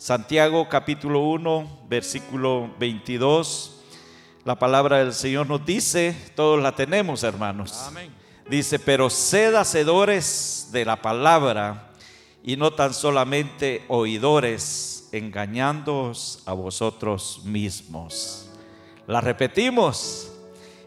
Santiago capítulo 1, versículo 22. La palabra del Señor nos dice, todos la tenemos hermanos. Amén. Dice, pero sed hacedores de la palabra y no tan solamente oidores, engañándoos a vosotros mismos. La repetimos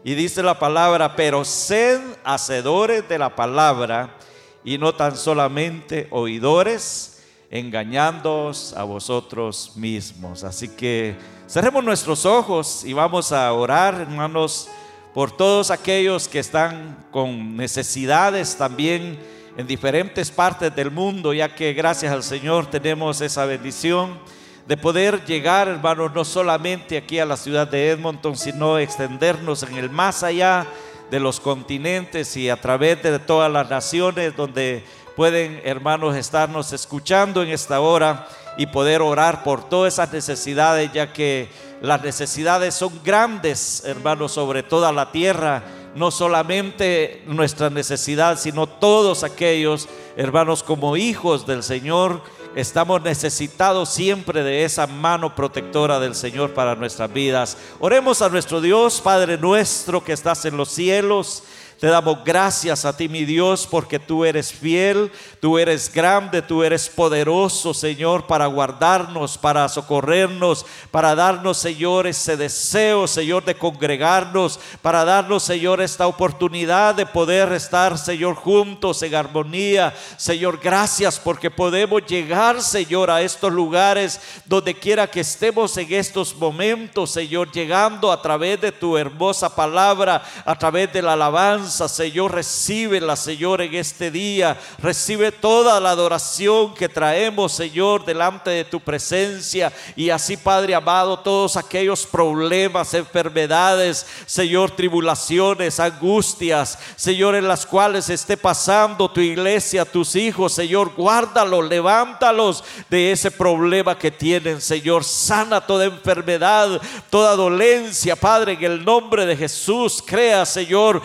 y dice la palabra, pero sed hacedores de la palabra y no tan solamente oidores, engañándoos a vosotros mismos. Así que cerremos nuestros ojos y vamos a orar, hermanos, por todos aquellos que están con necesidades también en diferentes partes del mundo, ya que gracias al Señor tenemos esa bendición de poder llegar, hermanos, no solamente aquí a la ciudad de Edmonton, sino extendernos en el más allá de los continentes y a través de todas las naciones donde pueden, hermanos, estarnos escuchando en esta hora y poder orar por todas esas necesidades, ya que las necesidades son grandes, hermanos, sobre toda la tierra. No solamente nuestra necesidad, sino todos aquellos, hermanos, como hijos del Señor, estamos necesitados siempre de esa mano protectora del Señor para nuestras vidas. Oremos a nuestro Dios, Padre nuestro que estás en los cielos. Te damos gracias a ti, mi Dios, porque tú eres fiel, tú eres grande, tú eres poderoso, Señor, para guardarnos, para socorrernos, para darnos, Señor, ese deseo, Señor, de congregarnos, para darnos, Señor, esta oportunidad de poder estar, Señor, juntos en armonía. Señor, gracias porque podemos llegar, Señor, a estos lugares donde quiera que estemos en estos momentos, Señor, llegando a través de tu hermosa palabra, a través de la alabanza Señor, recibe la Señor, en este día. Recibe toda la adoración que traemos, Señor, delante de tu presencia. Y así, Padre amado, todos aquellos problemas, enfermedades, Señor, tribulaciones, angustias, Señor, en las cuales esté pasando tu iglesia, tus hijos, Señor, guárdalos, levántalos de ese problema que tienen, Señor. Sana toda enfermedad, toda dolencia, Padre, en el nombre de Jesús. Crea, Señor,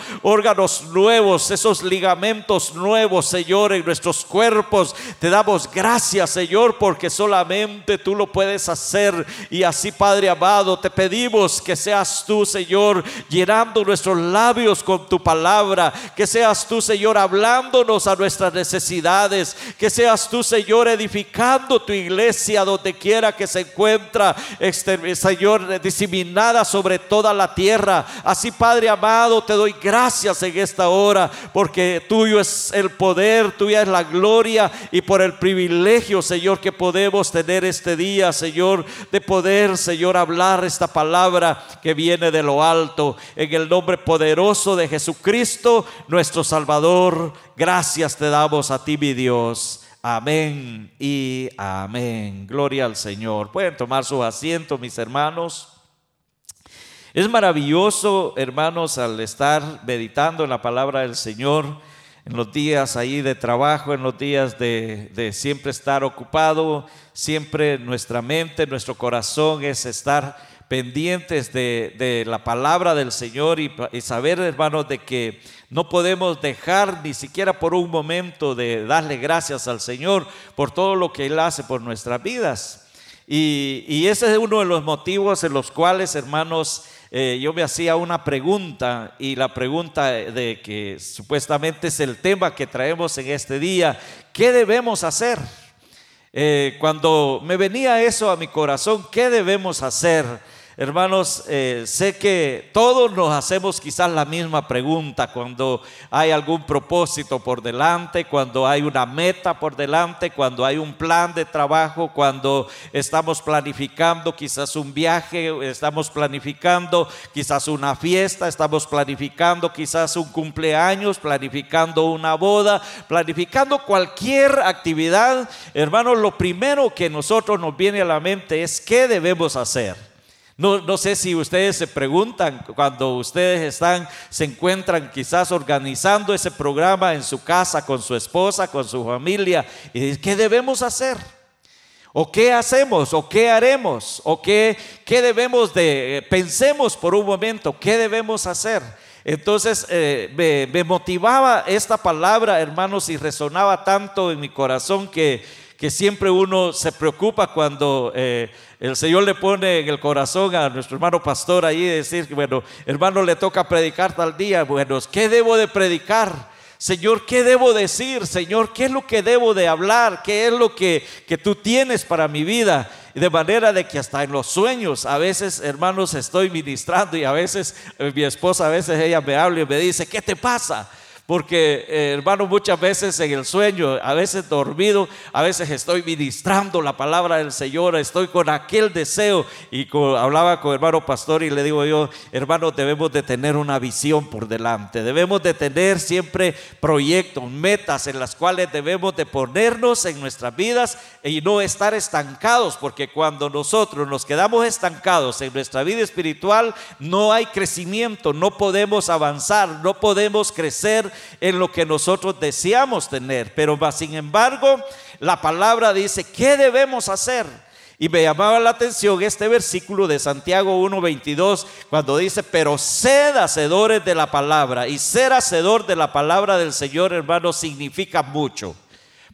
nuevos, esos ligamentos nuevos, Señor, en nuestros cuerpos. Te damos gracias, Señor, porque solamente tú lo puedes hacer. Y así, Padre amado, te pedimos que seas tú, Señor, llenando nuestros labios con tu palabra. Que seas tú, Señor, hablándonos a nuestras necesidades. Que seas tú, Señor, edificando tu iglesia donde quiera que se encuentra, Señor, diseminada sobre toda la tierra. Así, Padre amado, te doy gracias en esta hora, porque tuyo es el poder, tuya es la gloria y por el privilegio, Señor, que podemos tener este día, Señor, de poder, Señor, hablar esta palabra que viene de lo alto, en el nombre poderoso de Jesucristo, nuestro Salvador. Gracias te damos a ti, mi Dios. Amén y amén. Gloria al Señor. Pueden tomar su asiento, mis hermanos. Es maravilloso, hermanos, al estar meditando en la palabra del Señor, en los días ahí de trabajo, en los días de, siempre estar ocupado, siempre nuestra mente, nuestro corazón es estar pendientes de, la palabra del Señor y, saber, hermanos, de que no podemos dejar ni siquiera por un momento de darle gracias al Señor por todo lo que Él hace por nuestras vidas. Y ese es uno de los motivos en los cuales, hermanos, eh, yo me hacía una pregunta y la pregunta de que supuestamente es el tema que traemos en este día, ¿qué debemos hacer? Eh, cuando me venía eso a mi corazón, ¿qué debemos hacer? Hermanos, eh, sé que todos nos hacemos quizás la misma pregunta cuando hay algún propósito por delante, cuando hay una meta por delante, cuando hay un plan de trabajo, cuando estamos planificando quizás un viaje, estamos planificando quizás una fiesta, estamos planificando quizás un cumpleaños, planificando una boda, planificando cualquier actividad. Hermanos, lo primero que nosotros nos viene a la mente es qué debemos hacer. No, sé si ustedes se preguntan cuando ustedes están, se encuentran quizás organizando ese programa en su casa con su esposa, con su familia, y ¿qué debemos hacer? ¿O qué hacemos? ¿O qué haremos? ¿O qué, qué debemos de, eh, pensemos por un momento, qué debemos hacer? Entonces eh, me, me motivaba esta palabra, hermanos, y resonaba tanto en mi corazón que que siempre uno se preocupa cuando eh, el Señor le pone en el corazón a nuestro hermano pastor ahí decir, bueno, hermano, le toca predicar tal día. Bueno, ¿qué debo de predicar? Señor, ¿qué debo decir? Señor, ¿qué es lo que debo de hablar? ¿Qué es lo que, que tú tienes para mi vida? De manera de que hasta en los sueños, a veces, hermanos, estoy ministrando y a veces eh, mi esposa, a veces ella me habla y me dice, ¿qué te pasa? Porque, eh, hermano, muchas veces en el sueño, a veces dormido, a veces estoy ministrando la palabra del Señor, estoy con aquel deseo. Y hablaba con hermano pastor y le digo yo, hermano, debemos de tener una visión por delante. Debemos de tener siempre proyectos, metas en las cuales debemos de ponernos en nuestras vidas y no estar estancados. Porque cuando nosotros nos quedamos estancados en nuestra vida espiritual, no hay crecimiento, no podemos avanzar, no podemos crecer en lo que nosotros deseamos tener. Pero sin embargo, la palabra dice, ¿qué debemos hacer? Y me llamaba la atención este versículo de Santiago 1.22 cuando dice, pero sed hacedores de la palabra. Y ser hacedor de la palabra del Señor, hermano, significa mucho.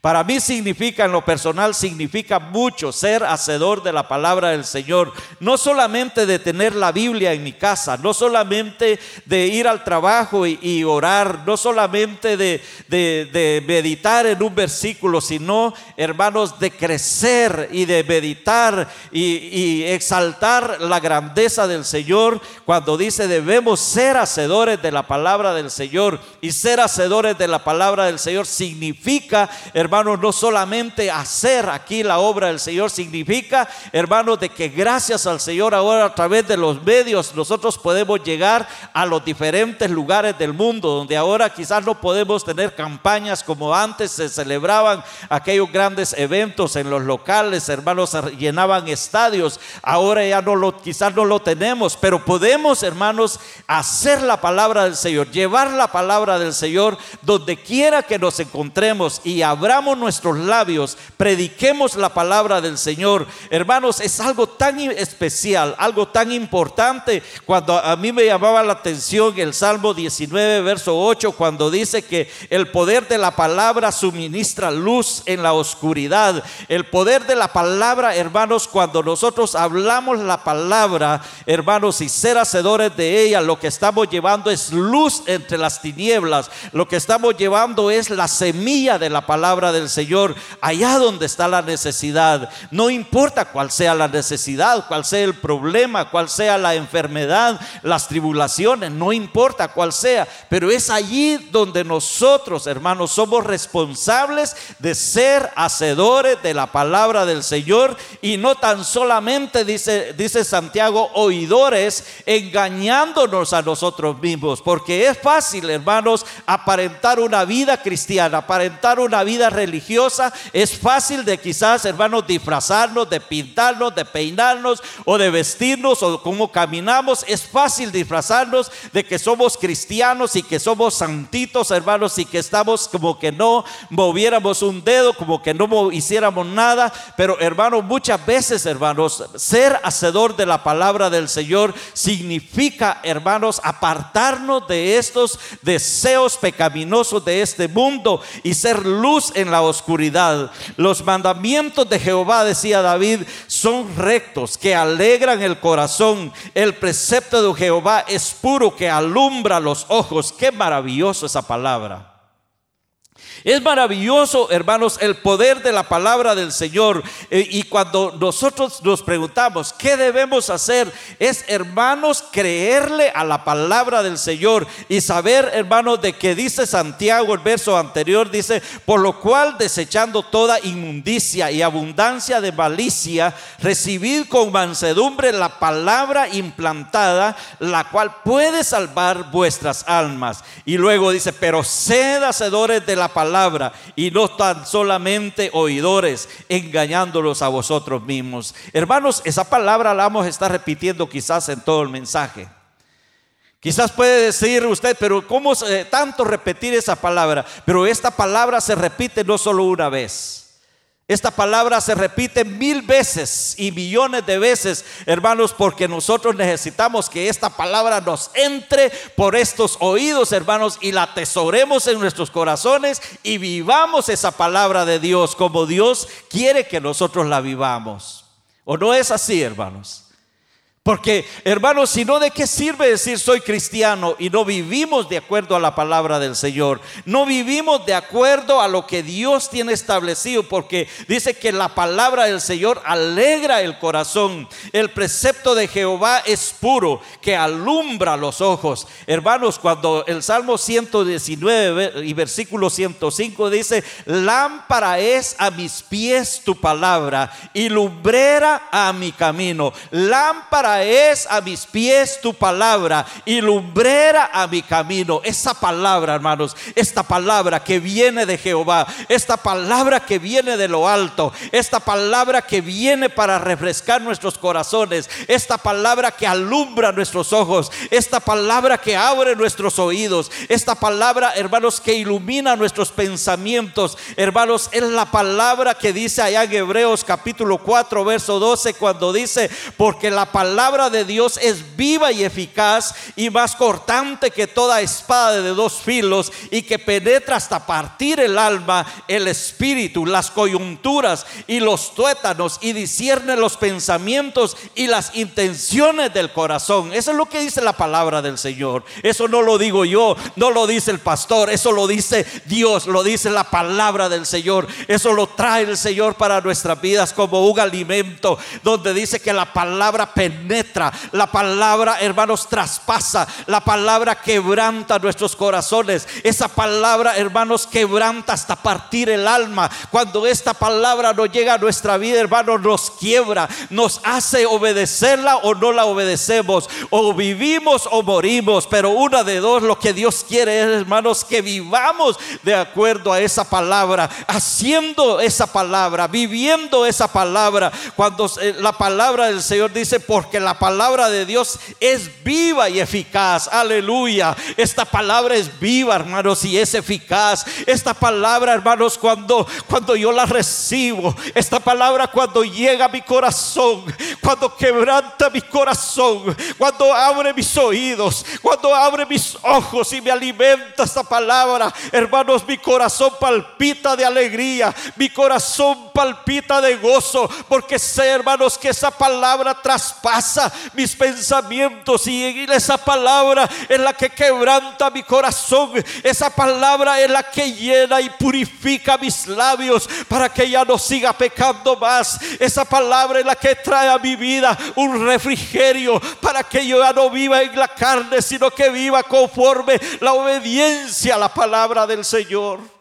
Para mí significa, en lo personal, significa mucho ser hacedor de la palabra del Señor. No solamente de tener la Biblia en mi casa, no solamente de ir al trabajo y, orar, no solamente de, meditar en un versículo, sino, hermanos, de crecer y de meditar y, exaltar la grandeza del Señor cuando dice debemos ser hacedores de la palabra del Señor. Y ser hacedores de la palabra del Señor significa, hermanos, hermanos, no solamente hacer aquí la obra del Señor, significa, hermanos, de que gracias al Señor ahora a través de los medios nosotros podemos llegar a los diferentes lugares del mundo, donde ahora quizás no podemos tener campañas como antes se celebraban aquellos grandes eventos en los locales, hermanos, llenaban estadios, ahora ya no lo, quizás no lo tenemos, pero podemos, hermanos, hacer la palabra del Señor, llevar la palabra del Señor donde quiera que nos encontremos y abramos nuestros labios, prediquemos la palabra del Señor. Hermanos, es algo tan especial, algo tan importante. Cuando a mí me llamaba la atención el Salmo 19, verso 8, cuando dice que el poder de la palabra suministra luz en la oscuridad. El poder de la palabra, hermanos, cuando nosotros hablamos la palabra, hermanos, y ser hacedores de ella, lo que estamos llevando es luz entre las tinieblas. Lo que estamos llevando es la semilla de la palabra del Señor allá donde está la necesidad. No importa cuál sea la necesidad, cuál sea el problema, cuál sea la enfermedad, las tribulaciones, no importa cuál sea, pero es allí donde nosotros, hermanos, somos responsables de ser hacedores de la palabra del Señor y no tan solamente, dice, dice Santiago, oidores, engañándonos a nosotros mismos, porque es fácil, hermanos, aparentar una vida cristiana, aparentar una vida religiosa, es fácil de quizás, hermanos, disfrazarnos, de pintarnos, de peinarnos o de vestirnos o cómo caminamos. Es fácil disfrazarnos de que somos cristianos y que somos santitos, hermanos, y que estamos como que no moviéramos un dedo, como que no hiciéramos nada. Pero, hermanos, muchas veces, hermanos, ser hacedor de la palabra del Señor significa, hermanos, apartarnos de estos deseos pecaminosos de este mundo y ser luz en la oscuridad. Los mandamientos de Jehová, decía David, son rectos, que alegran el corazón. El precepto de Jehová es puro, que alumbra los ojos. Qué maravilloso esa palabra. Es maravilloso, hermanos, el poder de la palabra del Señor. Eh, y cuando nosotros nos preguntamos, ¿qué debemos hacer? Es, hermanos, creerle a la palabra del Señor y saber, hermanos, de que dice Santiago, el verso anterior, dice, por lo cual desechando toda inmundicia y abundancia de malicia, recibid con mansedumbre la palabra implantada, la cual puede salvar vuestras almas. Y luego dice, pero sed hacedores de la palabra y no tan solamente oidores, engañándolos a vosotros mismos. Hermanos, esa palabra la vamos a estar repitiendo quizás en todo el mensaje. Quizás puede decir usted, pero ¿cómo tanto repetir esa palabra? Pero esta palabra se repite no solo una vez. Esta palabra se repite mil veces y millones de veces, hermanos, porque nosotros necesitamos que esta palabra nos entre por estos oídos, hermanos, y la atesoremos en nuestros corazones y vivamos esa palabra de Dios como Dios quiere que nosotros la vivamos. ¿O no es así, hermanos? Porque, hermanos, si no, ¿de qué sirve decir soy cristiano y no vivimos de acuerdo a la palabra del Señor? No vivimos de acuerdo a lo que Dios tiene establecido, porque dice que la palabra del Señor alegra el corazón. El precepto de Jehová es puro, que alumbra los ojos. Hermanos, cuando el Salmo 119 y versículo 105 dice, lámpara es a mis pies tu palabra y lumbrera a mi camino. Lámpara es a mis pies tu palabra y lumbrera a mi camino. Esa palabra, hermanos, esta palabra que viene de Jehová, esta palabra que viene de lo alto, esta palabra que viene para refrescar nuestros corazones, esta palabra que alumbra nuestros ojos, esta palabra que abre nuestros oídos, esta palabra, hermanos, que ilumina nuestros pensamientos, hermanos, es la palabra que dice allá en Hebreos capítulo 4, verso 12, cuando dice, porque la palabra palabra de Dios es viva y eficaz y más cortante que toda espada de dos filos y que penetra hasta partir el alma, el espíritu, las coyunturas y los tuétanos y discierne los pensamientos y las intenciones del corazón. Eso es lo que dice la palabra del Señor. Eso no lo digo yo, no lo dice el pastor, eso lo dice Dios, lo dice la palabra del Señor. Eso lo trae el Señor para nuestras vidas como un alimento donde dice que la palabra penetra la palabra, hermanos, traspasa. La palabra quebranta nuestros corazones. Esa palabra, hermanos, quebranta hasta partir el alma. Cuando esta palabra no llega a nuestra vida, hermanos, nos quiebra. Nos hace obedecerla o no la obedecemos. O vivimos o morimos. Pero una de dos, lo que Dios quiere es, hermanos, que vivamos de acuerdo a esa palabra. Haciendo esa palabra, viviendo esa palabra. Cuando la palabra del Señor dice, porque la palabra de Dios es viva y eficaz. Aleluya. Esta palabra es viva, hermanos, y es eficaz. Esta palabra, hermanos, cuando, cuando yo la recibo, esta palabra cuando llega a mi corazón, cuando quebranta mi corazón, cuando abre mis oídos, cuando abre mis ojos y me alimenta esta palabra, hermanos, mi corazón palpita de alegría, mi corazón palpita de gozo, porque sé, hermanos, que esa palabra traspasa mis pensamientos y esa palabra es la que quebranta mi corazón. Esa palabra es la que llena y purifica mis labios para que ya no siga pecando más. Esa palabra es la que trae a mi vida un refrigerio para que yo ya no viva en la carne, sino que viva conforme la obediencia a la palabra del Señor.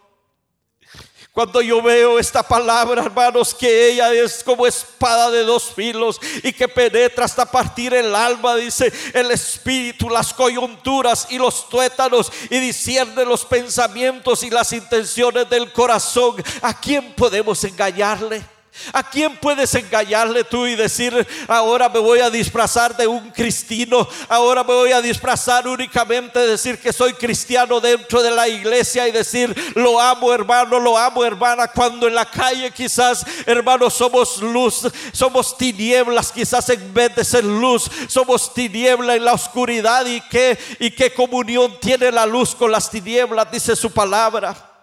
Cuando yo veo esta palabra, hermanos, que ella es como espada de dos filos y que penetra hasta partir el alma, dice el espíritu, las coyunturas y los tuétanos y discierne los pensamientos y las intenciones del corazón. ¿A quién podemos engañarle? ¿A quién puedes engañarle tú y decir, ahora me voy a disfrazar de un cristino, ahora me voy a disfrazar únicamente decir que soy cristiano dentro de la iglesia y decir, lo amo hermano, lo amo hermana, cuando en la calle quizás, hermano, somos luz, somos tinieblas, quizás en vez de ser luz, somos tiniebla en la oscuridad y qué, y qué comunión tiene la luz con las tinieblas, dice su palabra.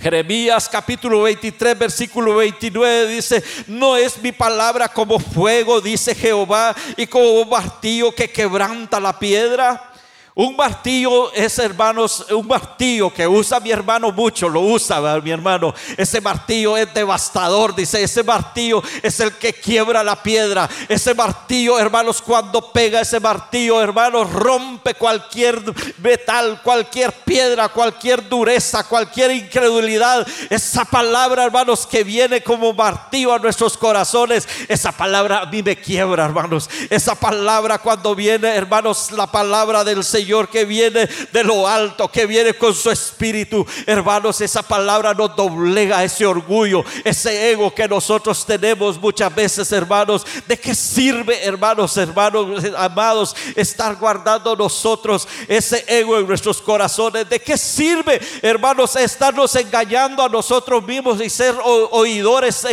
Jeremías capítulo 23 versículo 29 dice, no es mi palabra como fuego, dice Jehová, y como martillo que quebranta la piedra. Un martillo es, hermanos, un martillo que usa mi hermano mucho, lo usa mi hermano. Ese martillo es devastador, dice, ese martillo es el que quiebra la piedra. Ese martillo, hermanos, cuando pega ese martillo, hermanos, rompe cualquier metal, cualquier piedra, cualquier dureza, cualquier incredulidad. Esa palabra, hermanos, que viene como martillo a nuestros corazones, esa palabra a mí me quiebra, hermanos. Esa palabra cuando viene, hermanos, la palabra del Señor Señor que viene de lo alto, que viene con su espíritu. Hermanos, esa palabra nos doblega ese orgullo, ese ego que nosotros tenemos muchas veces, hermanos. ¿De qué sirve, hermanos, hermanos amados, estar guardando nosotros ese ego en nuestros corazones? ¿De qué sirve, hermanos, estarnos engañando a nosotros mismos y ser oidores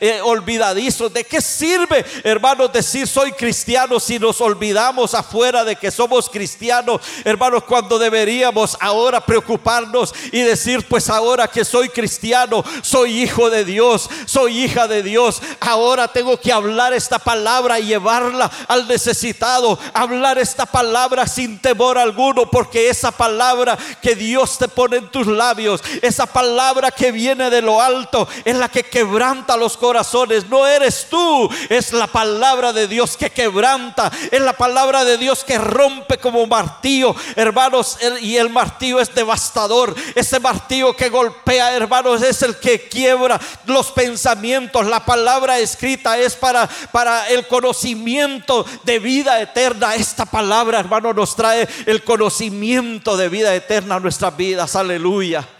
eh, olvidadizos? ¿De qué sirve, hermanos, decir soy cristiano si nos olvidamos afuera de que somos cristianos, hermanos, cuando deberíamos ahora preocuparnos y decir, pues ahora que soy cristiano, soy hijo de Dios, soy hija de Dios, ahora tengo que hablar esta palabra y llevarla al necesitado, hablar esta palabra sin temor alguno, porque esa palabra que Dios te pone en tus labios, esa palabra que viene de lo alto, es la que quebranta los corazones, no eres tú, es la palabra de Dios que quebranta, es la palabra de Dios que rompe como martillo, hermanos, y el martillo es devastador. Ese martillo que golpea, hermanos, es el que quiebra los pensamientos. La palabra escrita es para, para el conocimiento de vida eterna. Esta palabra, hermano, nos trae el conocimiento de vida eterna a nuestras vidas. Aleluya.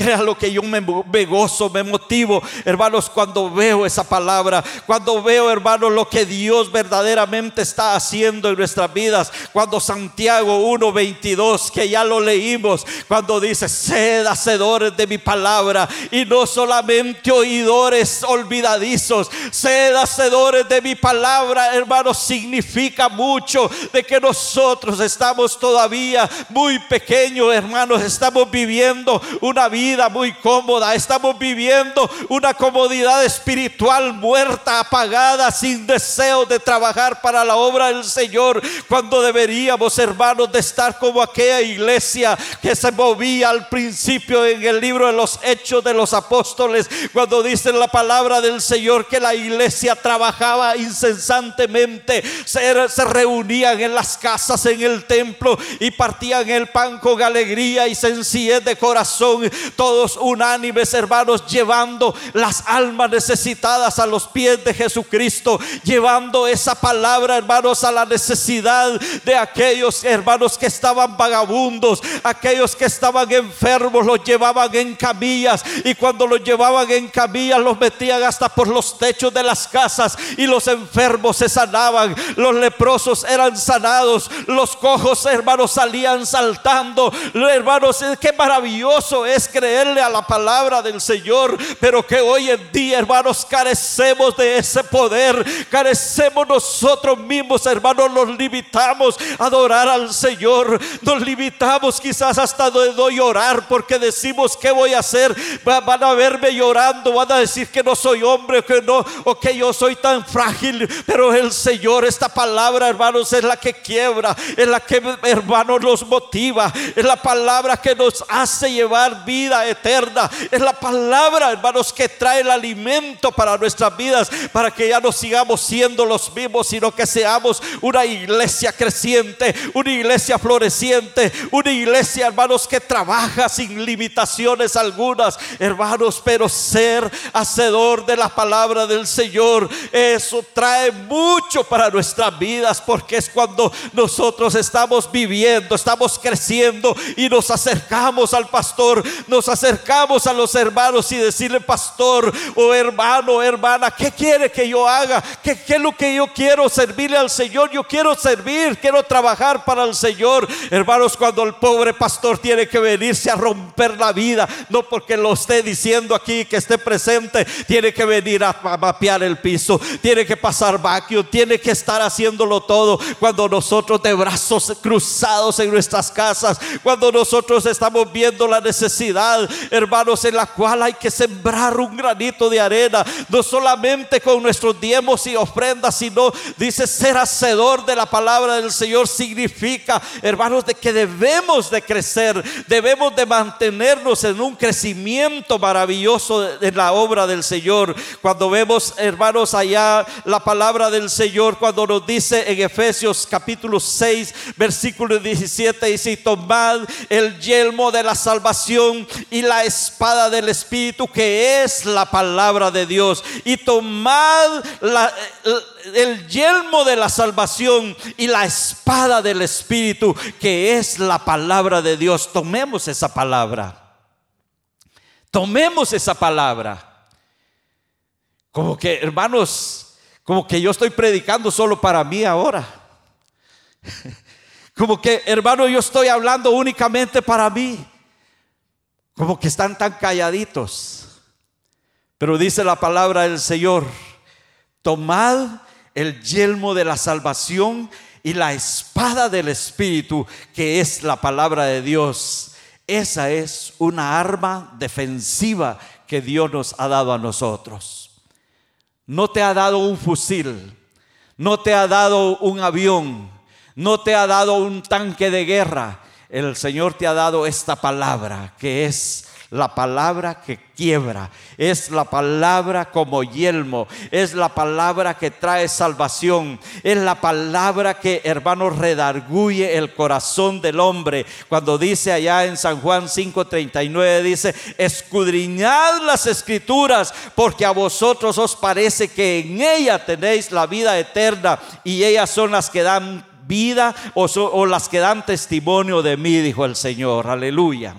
Créalo que yo me, gozo, me motivo, hermanos, cuando veo esa palabra, cuando veo, hermanos, lo que Dios verdaderamente está haciendo en nuestras vidas. Cuando Santiago 1:22, que ya lo leímos, cuando dice, sed hacedores de mi palabra y no solamente oidores olvidadizos, sed hacedores de mi palabra, hermanos, significa mucho de que nosotros estamos todavía muy pequeños, hermanos, estamos viviendo una vida muy cómoda. Estamos viviendo una comodidad espiritual muerta, apagada, sin deseo de trabajar para la obra del Señor. Cuando deberíamos, hermanos, de estar como aquella iglesia que se movía al principio en el libro de los Hechos de los Apóstoles. Cuando dice la palabra del Señor que la iglesia trabajaba incesantemente, se, se reunían en las casas, en el templo y partían el pan con alegría y sencillez de corazón todos unánimes, hermanos, llevando las almas necesitadas a los pies de Jesucristo, llevando esa palabra, hermanos, a la necesidad de aquellos hermanos que estaban vagabundos, aquellos que estaban enfermos, los llevaban en camillas y cuando los llevaban en camillas los metían hasta por los techos de las casas y los enfermos se sanaban, los leprosos eran sanados, los cojos, hermanos, salían saltando, hermanos, qué maravilloso es creer creerle a la palabra del Señor, pero que hoy en día, hermanos, carecemos de ese poder, carecemos nosotros mismos, hermanos, nos limitamos a adorar al Señor, nos limitamos quizás hasta de llorar porque decimos, ¿qué voy a hacer? Van a verme llorando, van a decir que no soy hombre, que no, o que yo soy tan frágil, pero el Señor, esta palabra, hermanos, es la que quiebra, es la que, hermanos, nos motiva, es la palabra que nos hace llevar eterna. Es la palabra, hermanos, que trae el alimento para nuestras vidas, para que ya no sigamos siendo los mismos, sino que seamos una iglesia creciente, una iglesia floreciente, una iglesia, hermanos, que trabaja sin limitaciones algunas, hermanos, pero ser hacedor de la palabra del Señor, eso trae mucho para nuestras vidas, porque es cuando nosotros estamos viviendo, estamos creciendo y nos acercamos al pastor, acercamos a los hermanos y decirle, pastor o hermano, hermana, ¿qué quiere que yo haga? ¿Qué, es lo que yo quiero servirle al Señor? Yo quiero servir, quiero trabajar para el Señor. Hermanos, cuando el pobre pastor tiene que venirse a romper la vida, no porque lo esté diciendo aquí que esté presente, tiene que venir a, mapear el piso, tiene que pasar vacuum, tiene que estar haciéndolo todo. Cuando nosotros de brazos cruzados en nuestras casas, cuando nosotros estamos viendo la necesidad hermanos, en la cual hay que sembrar un granito de arena, no solamente con nuestros diezmos y ofrendas, sino dice ser hacedor de la palabra del Señor significa, hermanos, de que debemos de crecer, debemos de mantenernos en un crecimiento maravilloso en la obra del Señor. Cuando vemos, hermanos, allá la palabra del Señor, cuando nos dice en Efesios capítulo 6, versículo 17, dice, tomad el yelmo de la salvación y la espada del Espíritu que es la palabra de Dios. Y tomad el yelmo de la salvación y la espada del Espíritu que es la palabra de Dios. Tomemos esa palabra. Tomemos esa palabra. Como que, hermanos, como que yo estoy predicando solo para mí ahora. Como que, hermano, yo estoy hablando únicamente para mí. Como que están tan calladitos. Pero dice la palabra del Señor, tomad el yelmo de la salvación y la espada del Espíritu, que es la palabra de Dios. Esa es una arma defensiva que Dios nos ha dado a nosotros. No te ha dado un fusil, no te ha dado un avión, no te ha dado un tanque de guerra. El Señor te ha dado esta palabra que es la palabra que quiebra, es la palabra como yelmo, es la palabra que trae salvación, es la palabra que, hermanos, redarguye el corazón del hombre. Cuando dice allá en San Juan 5:39, dice, escudriñad las escrituras, porque a vosotros os parece que en ella tenéis la vida eterna y ellas son las que dan vida o, las que dan testimonio de mí, dijo el Señor. Aleluya.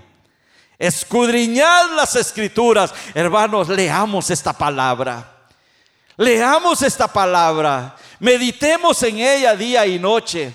Escudriñad las escrituras. Hermanos, leamos esta palabra. Leamos esta palabra. Meditemos en ella día y noche.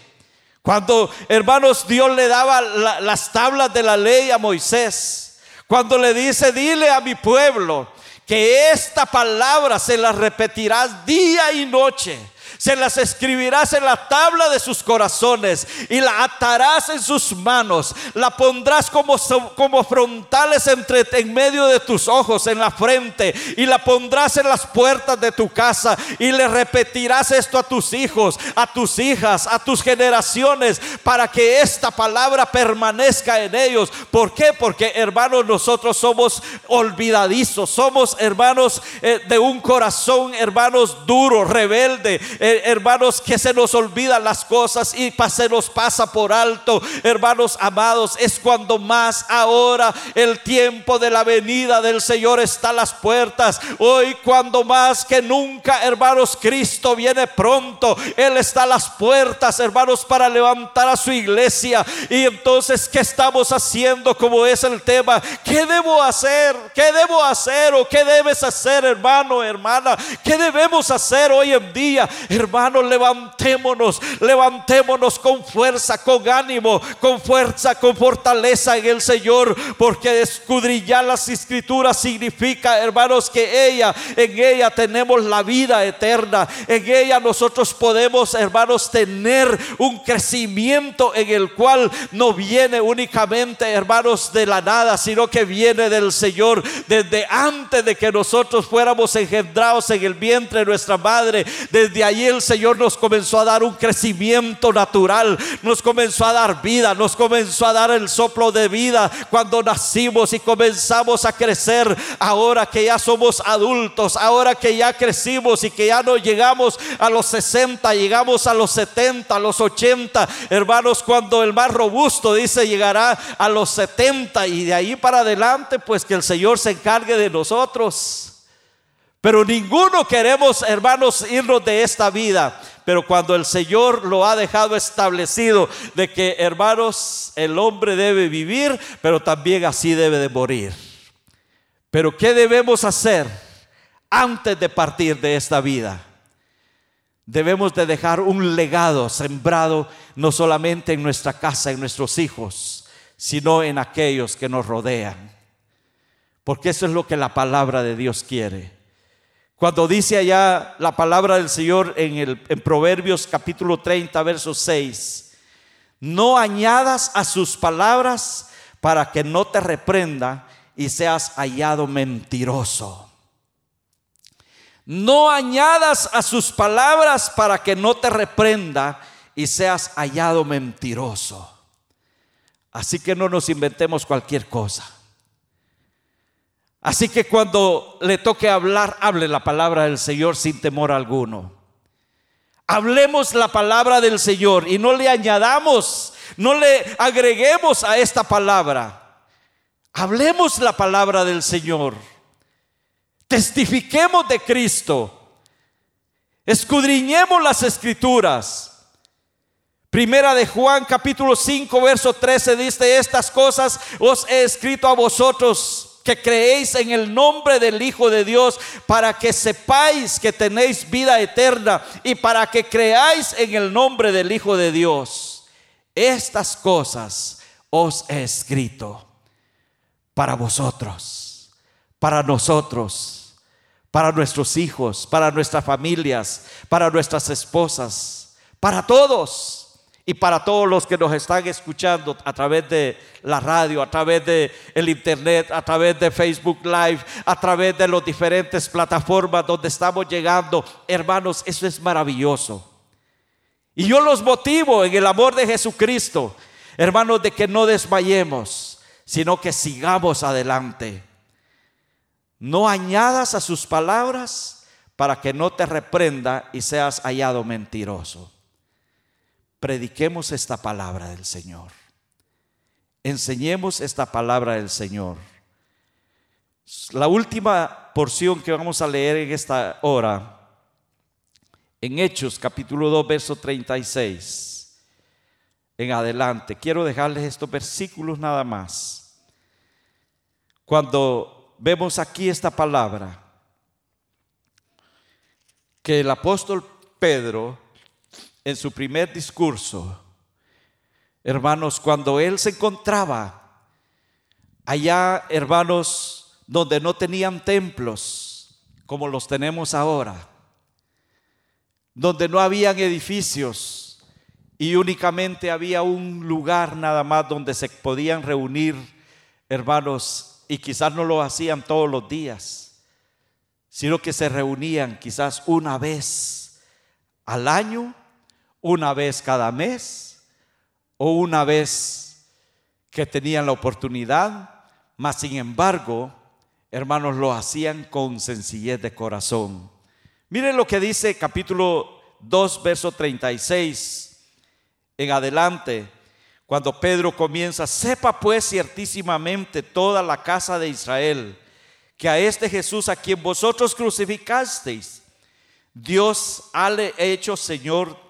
Cuando, hermanos, Dios le daba las tablas de la ley a Moisés. Cuando le dice, dile a mi pueblo que esta palabra se la repetirás día y noche se las escribirás en la tabla de sus corazones y la atarás en sus manos. La pondrás como, como frontales entre, en medio de tus ojos, en la frente, y la pondrás en las puertas de tu casa. Y le repetirás esto a tus hijos, a tus hijas, a tus generaciones, para que esta palabra permanezca en ellos. ¿Por qué? Porque hermanos, nosotros somos olvidadizos, somos hermanos eh, de un corazón, hermanos duro, rebelde hermanos, que se nos olvidan las cosas y se nos pasa por alto. Hermanos amados, es cuando más ahora el tiempo de la venida del Señor está a las puertas. Hoy cuando más que nunca, hermanos, Cristo viene pronto. Él está a las puertas, hermanos, para levantar a su iglesia. Y entonces, ¿qué estamos haciendo? Como es el tema, ¿qué debo hacer? ¿Qué debo hacer o qué debes hacer, hermano, hermana? ¿Qué debemos hacer hoy en día? Hermanos, levantémonos, levantémonos con fuerza, con ánimo, con fuerza, con fortaleza en el Señor, porque escudrillar las escrituras significa, hermanos, que ella, en ella tenemos la vida eterna, en ella nosotros podemos, hermanos, tener un crecimiento en el cual no viene únicamente, hermanos, de la nada, sino que viene del Señor. Desde antes de que nosotros fuéramos engendrados en el vientre de nuestra madre, desde allí el Señor nos comenzó a dar un crecimiento natural, nos comenzó a dar vida, nos comenzó a dar el soplo de vida cuando nacimos y comenzamos a crecer. Ahora que ya somos adultos, ahora que ya crecimos y que ya no llegamos a los 60, llegamos a los 70, a los 80. Hermanos, cuando el más robusto dice llegará a los 70 y de ahí para adelante, pues que el Señor se encargue de nosotros. Pero ninguno queremos, hermanos, irnos de esta vida. Pero cuando el Señor lo ha dejado establecido de que, hermanos, el hombre debe vivir, pero también así debe de morir. Pero ¿qué debemos hacer antes de partir de esta vida? Debemos de dejar un legado sembrado no solamente en nuestra casa, en nuestros hijos, sino en aquellos que nos rodean. Porque eso es lo que la palabra de Dios quiere cuando dice allá la palabra del Señor en, el, en Proverbios capítulo 30, verso 6, no añadas a sus palabras para que no te reprenda y seas hallado mentiroso. No añadas a sus palabras para que no te reprenda y seas hallado mentiroso. Así que no nos inventemos cualquier cosa. Así que cuando le toque hablar, hable la palabra del Señor sin temor alguno. Hablemos la palabra del Señor y no le añadamos, no le agreguemos a esta palabra. Hablemos la palabra del Señor. Testifiquemos de Cristo. Escudriñemos las escrituras. Primera de Juan capítulo 5 verso 13 dice, estas cosas os he escrito a vosotros que creéis en el nombre del Hijo de Dios, para que sepáis que tenéis vida eterna y para que creáis en el nombre del Hijo de Dios. Estas cosas os he escrito para vosotros, para nosotros, para nuestros hijos, para nuestras familias, para nuestras esposas, para todos y para todos los que nos están escuchando a través de la radio, a través de el internet, a través de Facebook Live, a través de las diferentes plataformas donde estamos llegando, hermanos, eso es maravilloso. Y yo los motivo en el amor de Jesucristo, hermanos, de que no desmayemos sino que sigamos adelante. No añadas a sus palabras para que no te reprenda y seas hallado mentiroso. Prediquemos esta palabra del Señor. Enseñemos esta palabra del Señor. La última porción que vamos a leer en esta hora, en Hechos capítulo 2, verso 36 en adelante. Quiero dejarles estos versículos nada más. Cuando vemos aquí esta palabra, que el apóstol Pedro, en su primer discurso, hermanos, cuando él se encontraba allá, hermanos, donde no tenían templos como los tenemos ahora, donde no habían edificios, y únicamente había un lugar nada más donde se podían reunir hermanos y quizás no lo hacían todos los días, sino que se reunían quizás una vez al año, una vez cada mes o una vez que tenían la oportunidad, mas sin embargo, hermanos, lo hacían con sencillez de corazón. Miren lo que dice capítulo 2, verso 36 en adelante, cuando Pedro comienza, sepa pues ciertísimamente toda la casa de Israel, que a este Jesús a quien vosotros crucificasteis, Dios ha hecho Señor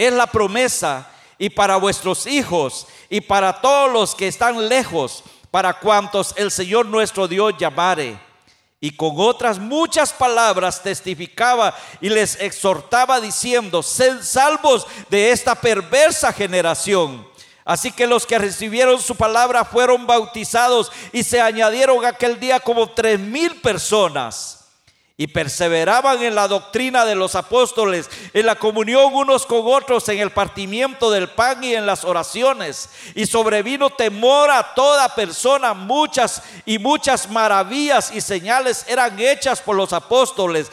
es la promesa y para vuestros hijos y para todos los que están lejos, para cuantos el Señor nuestro Dios llamare. Y con otras muchas palabras testificaba y les exhortaba diciendo, sed salvos de esta perversa generación. Así que los que recibieron su palabra fueron bautizados y se añadieron aquel día como tres mil personas y perseveraban en la doctrina de los apóstoles, en la comunión unos con otros, en el partimiento del pan y en las oraciones. Y sobrevino temor a toda persona, muchas y muchas maravillas y señales eran hechas por los apóstoles.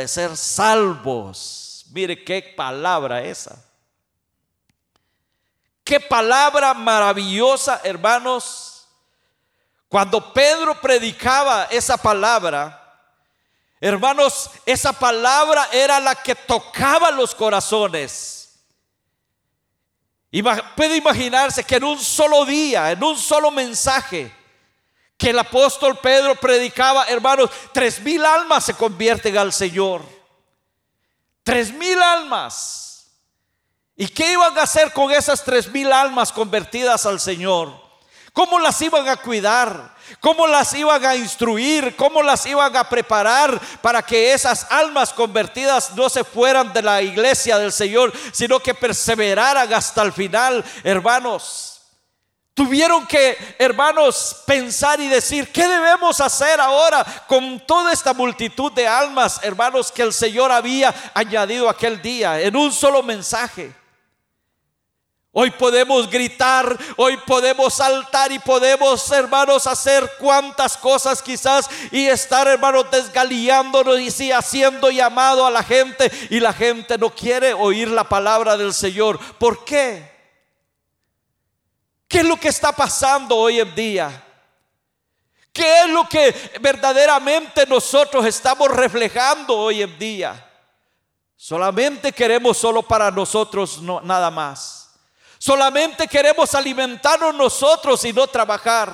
ser salvos. Mire qué palabra esa. Qué palabra maravillosa, hermanos. Cuando Pedro predicaba esa palabra, Hermanos, esa palabra era la que tocaba los corazones. Puede imaginarse que en un solo día, en un solo mensaje, que el apóstol Pedro predicaba, hermanos, tres mil almas se convierten al Señor. Tres mil almas. ¿Y qué iban a hacer con esas tres mil almas convertidas al Señor? ¿Cómo las iban a cuidar? ¿Cómo las iban a instruir? ¿Cómo las iban a preparar para que esas almas convertidas no se fueran de la iglesia del Señor, sino que perseveraran hasta el final, hermanos? Tuvieron que, hermanos, pensar y decir, ¿qué debemos hacer ahora con toda esta multitud de almas, hermanos, que el Señor había añadido aquel día en un solo mensaje? Hoy podemos gritar, hoy podemos saltar y podemos, hermanos, hacer cuantas cosas quizás y estar, hermanos, desgaliándonos y sí, haciendo llamado a la gente y la gente no quiere oír la palabra del Señor. ¿Por qué? ¿Qué es lo que está pasando hoy en día? ¿Qué es lo que verdaderamente nosotros estamos reflejando hoy en día? Solamente queremos solo para nosotros, no, nada más. Solamente queremos alimentarnos nosotros y no trabajar.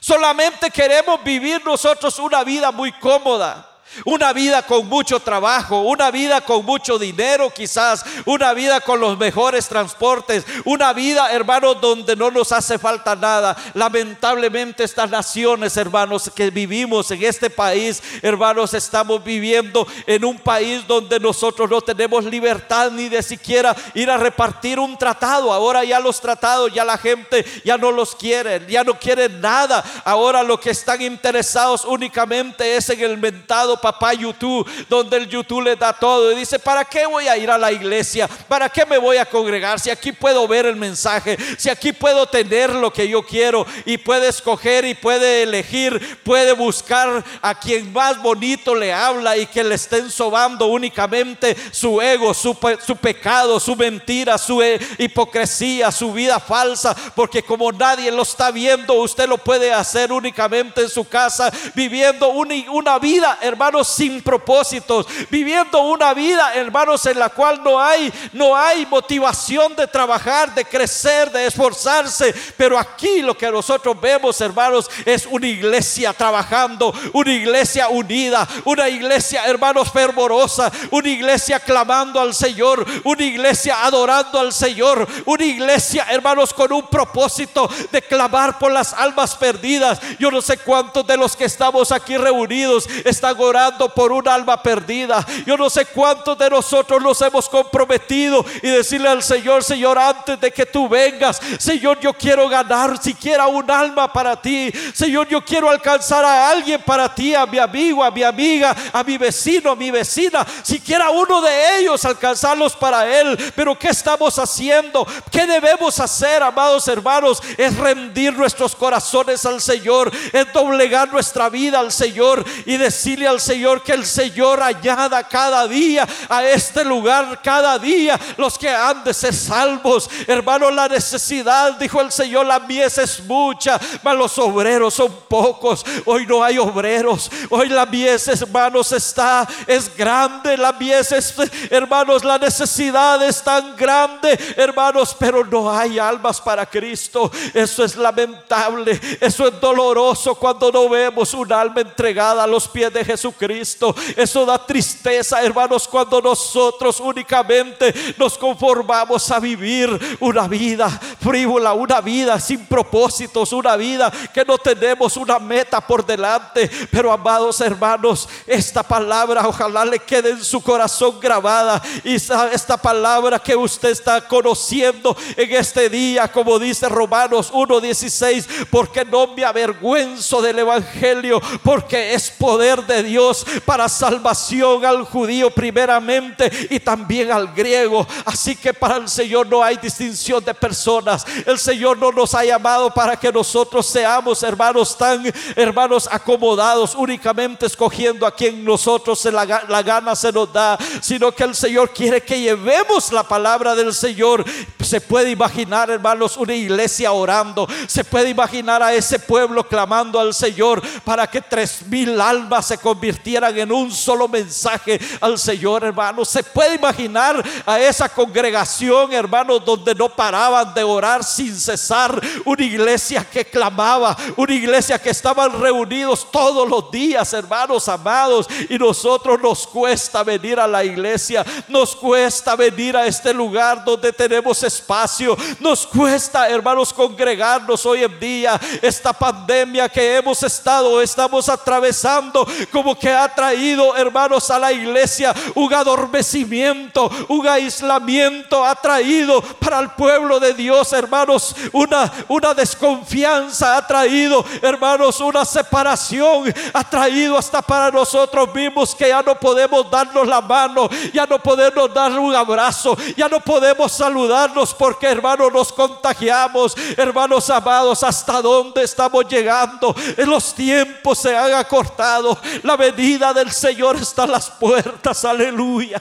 Solamente queremos vivir nosotros una vida muy cómoda. Una vida con mucho trabajo, una vida con mucho dinero quizás, una vida con los mejores transportes, una vida, hermanos, donde no nos hace falta nada. Lamentablemente estas naciones, hermanos, que vivimos en este país, hermanos, estamos viviendo en un país donde nosotros no tenemos libertad ni de siquiera ir a repartir un tratado. Ahora ya los tratados, ya la gente ya no los quiere, ya no quieren nada. Ahora lo que están interesados únicamente es en el mentado papá YouTube, donde el YouTube le da todo. Y dice, ¿para qué voy a ir a la iglesia? ¿Para qué me voy a congregar? Si aquí puedo ver el mensaje, si aquí puedo tener lo que yo quiero y puede escoger y puede elegir, puede buscar a quien más bonito le habla y que le estén sobando únicamente su ego, su, su pecado, su mentira, su hipocresía, su vida falsa, porque como nadie lo está viendo, usted lo puede hacer únicamente en su casa, viviendo una, una vida, hermano sin propósitos, viviendo una vida, hermanos, en la cual no hay, no hay motivación de trabajar, de crecer, de esforzarse. Pero aquí lo que nosotros vemos, hermanos, es una iglesia trabajando, una iglesia unida, una iglesia, hermanos, fervorosa, una iglesia clamando al Señor, una iglesia adorando al Señor, una iglesia, hermanos, con un propósito de clamar por las almas perdidas. Yo no sé cuántos de los que estamos aquí reunidos están orando por un alma perdida. Yo no sé cuántos de nosotros nos hemos comprometido y decirle al Señor, Señor, antes de que tú vengas, Señor, yo quiero ganar siquiera un alma para ti. Señor, yo quiero alcanzar a alguien para ti, a mi amigo, a mi amiga, a mi vecino, a mi vecina, siquiera uno de ellos alcanzarlos para Él. Pero ¿qué estamos haciendo? ¿Qué debemos hacer, amados hermanos? Es rendir nuestros corazones al Señor, es doblegar nuestra vida al Señor y decirle al Señor, Señor, que el Señor añada cada día a este lugar, cada día los que han de ser salvos. Hermano, la necesidad, dijo el Señor, la mies es mucha, mas los obreros son pocos. Hoy no hay obreros. Hoy la mies, hermanos, está, es grande. La mies es, hermanos, la necesidad es tan grande, hermanos, pero no hay almas para Cristo. Eso es lamentable, eso es doloroso cuando no vemos un alma entregada a los pies de Jesucristo. Cristo. Eso da tristeza, hermanos, cuando nosotros únicamente nos conformamos a vivir una vida frívola, una vida sin propósitos, una vida que no tenemos una meta por delante. Pero amados hermanos, esta palabra ojalá le quede en su corazón grabada. Y esta palabra que usted está conociendo en este día, como dice Romanos 1.16, porque no me avergüenzo del Evangelio, porque es poder de Dios para salvación al judío primeramente y también al griego. Así que para el Señor no hay distinción de personas. El Señor no nos ha llamado para que nosotros seamos hermanos tan hermanos acomodados, únicamente escogiendo a quien nosotros se la, la gana se nos da, sino que el Señor quiere que llevemos la palabra del Señor. Se puede imaginar, hermanos, una iglesia orando. Se puede imaginar a ese pueblo clamando al Señor para que tres mil almas se conviertan convirtieran en un solo mensaje al Señor, hermanos. Se puede imaginar a esa congregación, hermanos, donde no paraban de orar sin cesar. Una iglesia que clamaba, una iglesia que estaban reunidos todos los días, hermanos amados. Y nosotros nos cuesta venir a la iglesia, nos cuesta venir a este lugar donde tenemos espacio, nos cuesta, hermanos, congregarnos hoy en día. Esta pandemia que hemos estado, estamos atravesando, como que ha traído, hermanos, a la iglesia un adormecimiento, un aislamiento, ha traído para el pueblo de Dios, hermanos, una, una desconfianza, ha traído, hermanos, una separación, ha traído hasta para nosotros mismos que ya no podemos darnos la mano, ya no podemos dar un abrazo, ya no podemos saludarnos porque, hermanos, nos contagiamos, hermanos amados, hasta dónde estamos llegando. Los tiempos se han acortado, la venida del Señor está a las puertas, aleluya.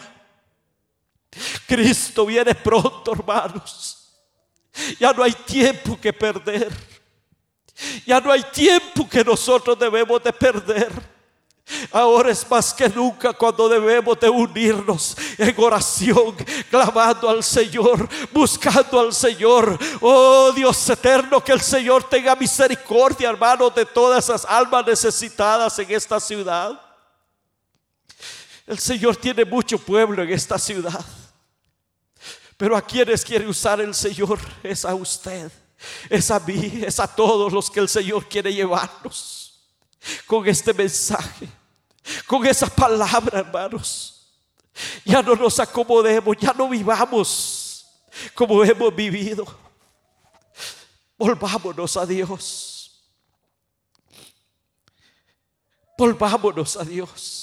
Cristo viene pronto, hermanos. Ya no hay tiempo que perder. Ya no hay tiempo que nosotros debemos de perder. Ahora es más que nunca cuando debemos de unirnos en oración, clamando al Señor, buscando al Señor. Oh Dios eterno, que el Señor tenga misericordia, hermanos, de todas esas almas necesitadas en esta ciudad. El Señor tiene mucho pueblo en esta ciudad. Pero a quienes quiere usar el Señor es a usted, es a mí, es a todos los que el Señor quiere llevarnos con este mensaje, con esa palabra, hermanos. Ya no nos acomodemos, ya no vivamos como hemos vivido. Volvámonos a Dios. Volvámonos a Dios.